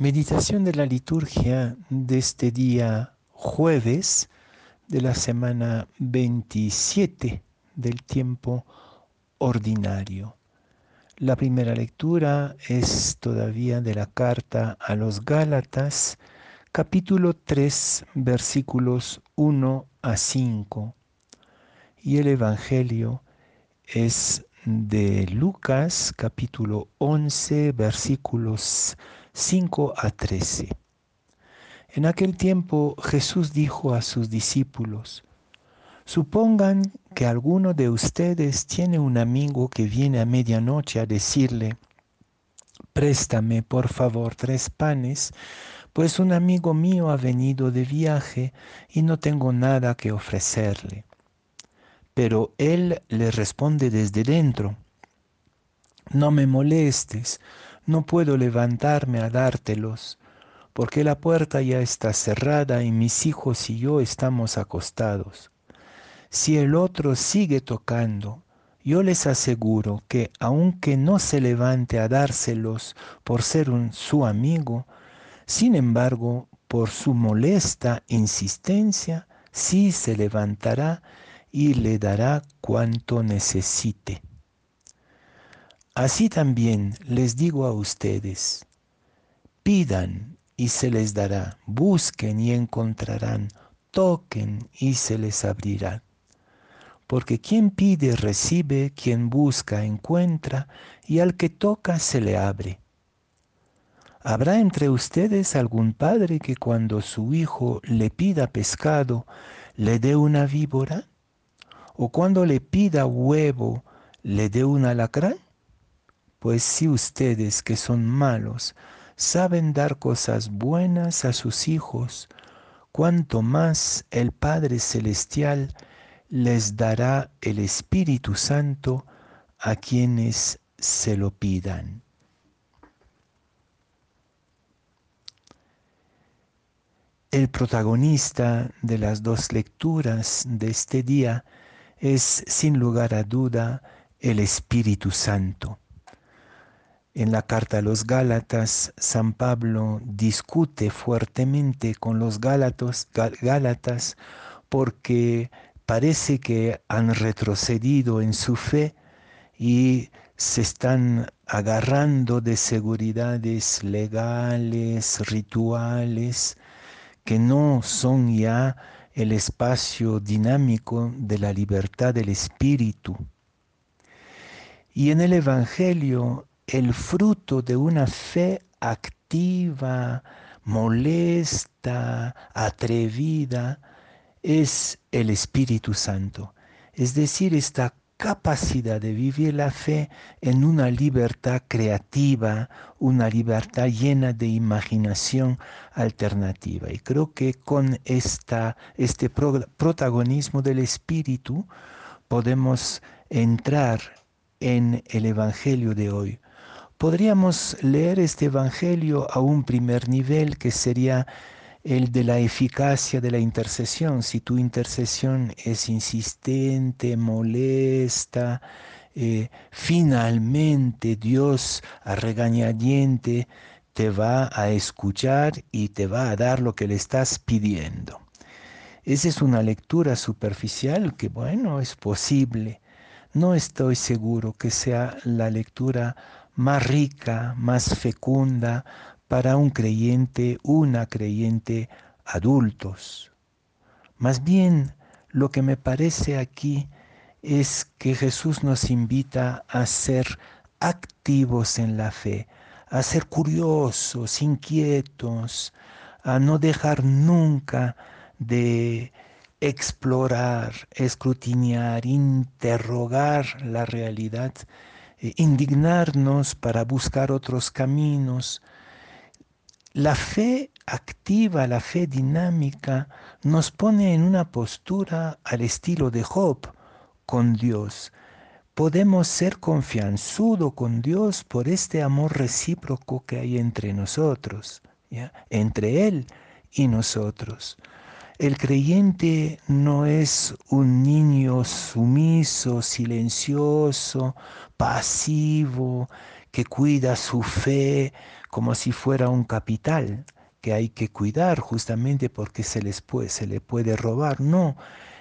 Meditación de la liturgia de este día jueves de la semana 27 del tiempo ordinario. La primera lectura es todavía de la carta a los Gálatas, capítulo 3, versículos 1 a 5. Y el Evangelio es de Lucas, capítulo 11, versículos 5 a 13. En aquel tiempo Jesús dijo a sus discípulos, Supongan que alguno de ustedes tiene un amigo que viene a medianoche a decirle, Préstame por favor tres panes, pues un amigo mío ha venido de viaje y no tengo nada que ofrecerle. Pero él le responde desde dentro, No me molestes, no puedo levantarme a dártelos, porque la puerta ya está cerrada y mis hijos y yo estamos acostados. Si el otro sigue tocando, yo les aseguro que aunque no se levante a dárselos por ser un, su amigo, sin embargo, por su molesta insistencia, sí se levantará y le dará cuanto necesite. Así también les digo a ustedes, pidan y se les dará, busquen y encontrarán, toquen y se les abrirá. Porque quien pide recibe, quien busca encuentra, y al que toca se le abre. ¿Habrá entre ustedes algún padre que cuando su hijo le pida pescado le dé una víbora? ¿O cuando le pida huevo le dé un alacrán? Pues si ustedes que son malos saben dar cosas buenas a sus hijos, cuanto más el Padre Celestial les dará el Espíritu Santo a quienes se lo pidan. El protagonista de las dos lecturas de este día es sin lugar a duda el Espíritu Santo. En la carta a los Gálatas, San Pablo discute fuertemente con los Gálatas, porque parece que han retrocedido en su fe y se están agarrando de seguridades legales, rituales, que no son ya el espacio dinámico de la libertad del espíritu. Y en el Evangelio el fruto de una fe activa, molesta, atrevida, es el Espíritu Santo. Es decir, esta capacidad de vivir la fe en una libertad creativa, una libertad llena de imaginación alternativa. Y creo que con este protagonismo del Espíritu podemos entrar en el Evangelio de hoy Podríamos leer este Evangelio a un primer nivel que sería el de la eficacia de la intercesión. Si tu intercesión es insistente, molesta, eh, finalmente Dios a regañadiente te va a escuchar y te va a dar lo que le estás pidiendo. Esa es una lectura superficial que, bueno, es posible. No estoy seguro que sea la lectura más rica, más fecunda para un creyente, una creyente adultos. Más bien, lo que me parece aquí es que Jesús nos invita a ser activos en la fe, a ser curiosos, inquietos, a no dejar nunca de explorar, escrutinar, interrogar la realidad indignarnos para buscar otros caminos. La fe activa, la fe dinámica nos pone en una postura al estilo de Job con Dios. Podemos ser confianzudo con Dios por este amor recíproco que hay entre nosotros, entre Él y nosotros. El creyente no es un niño sumiso, silencioso, pasivo, que cuida su fe como si fuera un capital que hay que cuidar justamente porque se, les puede, se le puede robar. No,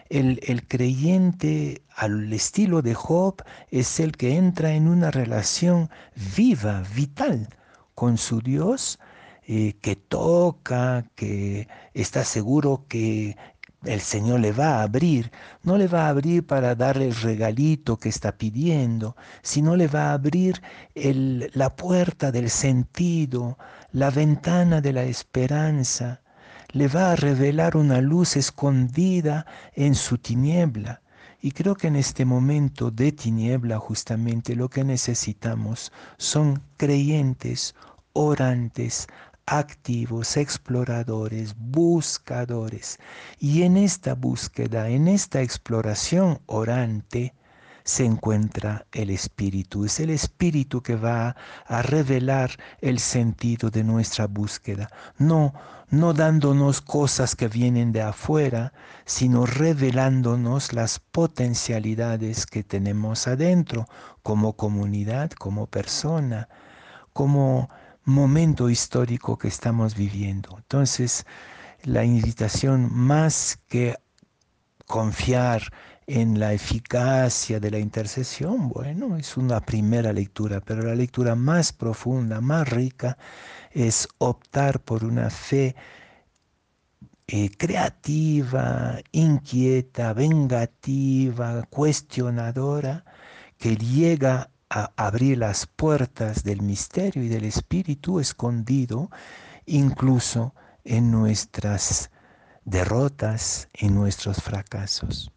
el, el, creyente al estilo de Job es el que entra en una relación viva, vital con su Dios, eh, que toca, que está seguro que el Señor le va a abrir. No le va a abrir para darle el regalito que está pidiendo, sino le va a abrir la puerta del sentido, la ventana de la esperanza. Le va a revelar una luz escondida en su tiniebla. Y creo que en este momento de tiniebla justamente lo que necesitamos son creyentes, orantes, activos, exploradores, buscadores. Y en esta búsqueda, en esta exploración orante, se encuentra el Espíritu. Es el Espíritu que va a revelar el sentido de nuestra búsqueda. No, no dándonos cosas que vienen de afuera, sino revelándonos las potencialidades que tenemos adentro, como comunidad, como persona, como momento histórico que estamos viviendo. Entonces, la invitación más que confiar en la eficacia de la intercesión, bueno, es una primera lectura, pero la lectura más profunda, más rica, es optar por una fe eh, creativa, inquieta, vengativa, cuestionadora, que llega abrir las puertas del misterio y del espíritu escondido incluso en nuestras derrotas, en nuestros fracasos.